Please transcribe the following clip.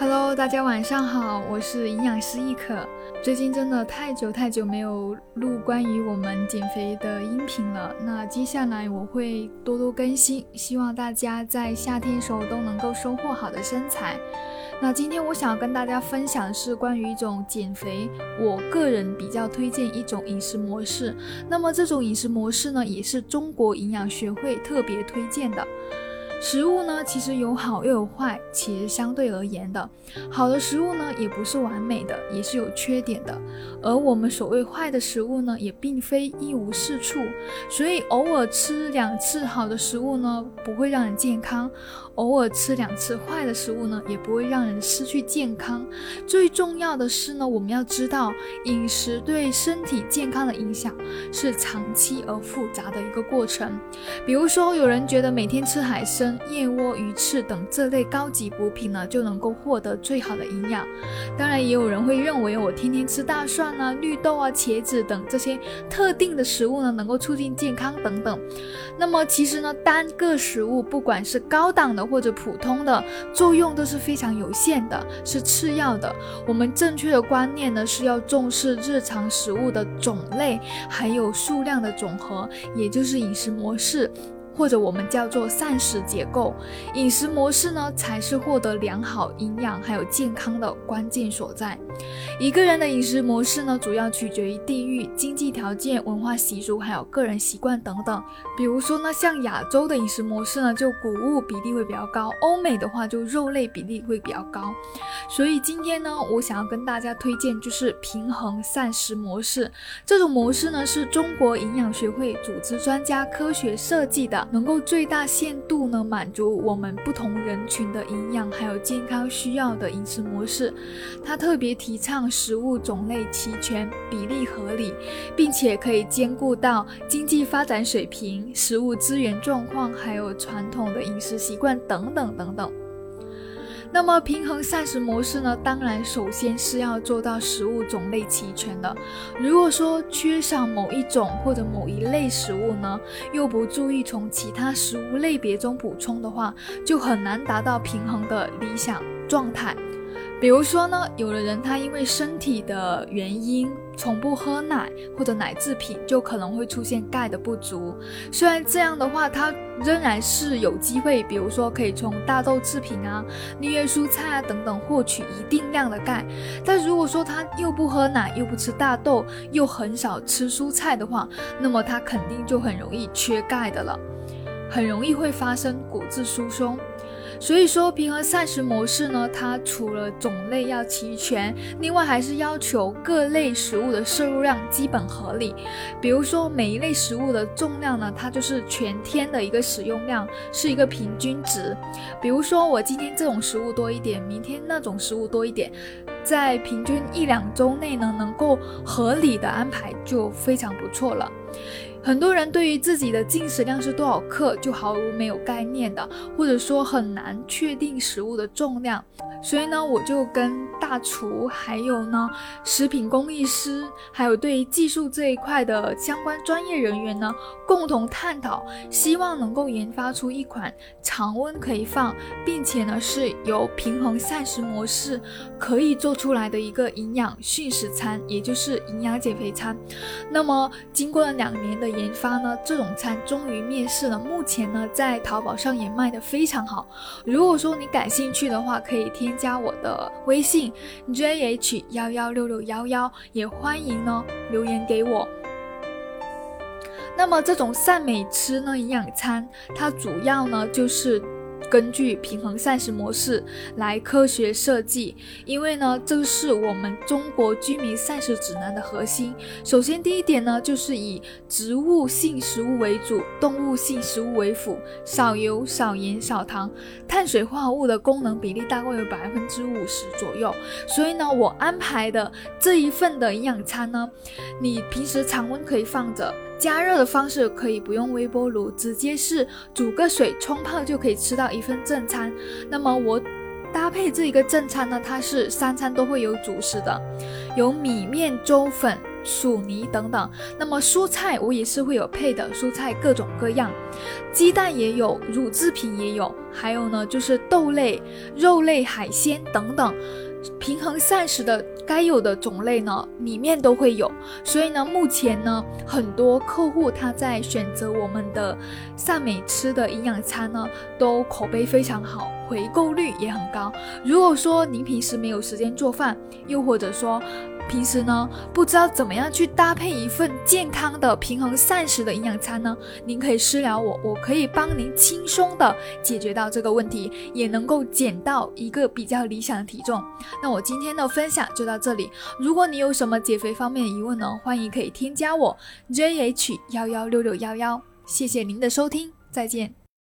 Hello，大家晚上好，我是营养师易可。最近真的太久太久没有录关于我们减肥的音频了，那接下来我会多多更新，希望大家在夏天时候都能够收获好的身材。那今天我想要跟大家分享的是关于一种减肥，我个人比较推荐一种饮食模式。那么这种饮食模式呢，也是中国营养学会特别推荐的。食物呢，其实有好又有坏，其实相对而言的，好的食物呢，也不是完美的，也是有缺点的。而我们所谓坏的食物呢，也并非一无是处。所以偶尔吃两次好的食物呢，不会让人健康；偶尔吃两次坏的食物呢，也不会让人失去健康。最重要的是呢，我们要知道饮食对身体健康的影响是长期而复杂的一个过程。比如说，有人觉得每天吃海参。燕窝、鱼翅等这类高级补品呢，就能够获得最好的营养。当然，也有人会认为我天天吃大蒜啊、绿豆啊、茄子等这些特定的食物呢，能够促进健康等等。那么，其实呢，单个食物不管是高档的或者普通的，作用都是非常有限的，是次要的。我们正确的观念呢，是要重视日常食物的种类还有数量的总和，也就是饮食模式。或者我们叫做膳食结构，饮食模式呢，才是获得良好营养还有健康的关键所在。一个人的饮食模式呢，主要取决于地域、经济条件、文化习俗还有个人习惯等等。比如说呢，像亚洲的饮食模式呢，就谷物比例会比较高；欧美的话，就肉类比例会比较高。所以今天呢，我想要跟大家推荐就是平衡膳食模式。这种模式呢，是中国营养学会组织专家科学设计的。能够最大限度呢满足我们不同人群的营养还有健康需要的饮食模式，它特别提倡食物种类齐全、比例合理，并并且可以兼顾到经济发展水平、食物资源状况，还有传统的饮食习惯等等等等。那么平衡膳食模式呢？当然，首先是要做到食物种类齐全的。如果说缺少某一种或者某一类食物呢，又不注意从其他食物类别中补充的话，就很难达到平衡的理想状态。比如说呢，有的人他因为身体的原因，从不喝奶或者奶制品，就可能会出现钙的不足。虽然这样的话，它仍然是有机会，比如说可以从大豆制品啊、绿叶蔬菜啊等等获取一定量的钙。但如果说他又不喝奶，又不吃大豆，又很少吃蔬菜的话，那么他肯定就很容易缺钙的了，很容易会发生骨质疏松。所以说，平衡膳食模式呢，它除了种类要齐全，另外还是要求各类食物的摄入量基本合理。比如说，每一类食物的重量呢，它就是全天的一个使用量，是一个平均值。比如说，我今天这种食物多一点，明天那种食物多一点，在平均一两周内呢，能够合理的安排就非常不错了。很多人对于自己的进食量是多少克就毫无没有概念的，或者说很难确定食物的重量。所以呢，我就跟大厨，还有呢食品工艺师，还有对技术这一块的相关专业人员呢，共同探讨，希望能够研发出一款常温可以放，并且呢是由平衡膳食模式可以做出来的一个营养训食餐，也就是营养减肥餐。那么经过了两年的研发呢，这种餐终于面世了。目前呢，在淘宝上也卖得非常好。如果说你感兴趣的话，可以听添加我的微信 jh 幺幺六六幺幺，也欢迎呢留言给我。那么这种善美吃呢营养餐，它主要呢就是。根据平衡膳食模式来科学设计，因为呢，这是我们中国居民膳食指南的核心。首先，第一点呢，就是以植物性食物为主，动物性食物为辅，少油、少盐、少糖，碳水化合物的功能比例大概有百分之五十左右。所以呢，我安排的这一份的营养餐呢，你平时常温可以放着。加热的方式可以不用微波炉，直接是煮个水冲泡就可以吃到一份正餐。那么我搭配这一个正餐呢，它是三餐都会有主食的，有米面粥粉、薯泥等等。那么蔬菜我也是会有配的，蔬菜各种各样，鸡蛋也有，乳制品也有，还有呢就是豆类、肉类、海鲜等等。平衡膳食的该有的种类呢，里面都会有。所以呢，目前呢，很多客户他在选择我们的善美吃的营养餐呢，都口碑非常好，回购率也很高。如果说您平时没有时间做饭，又或者说，平时呢，不知道怎么样去搭配一份健康的、平衡膳食的营养餐呢？您可以私聊我，我可以帮您轻松的解决到这个问题，也能够减到一个比较理想的体重。那我今天的分享就到这里。如果你有什么减肥方面的疑问呢，欢迎可以添加我 jh 幺幺六六幺幺。谢谢您的收听，再见。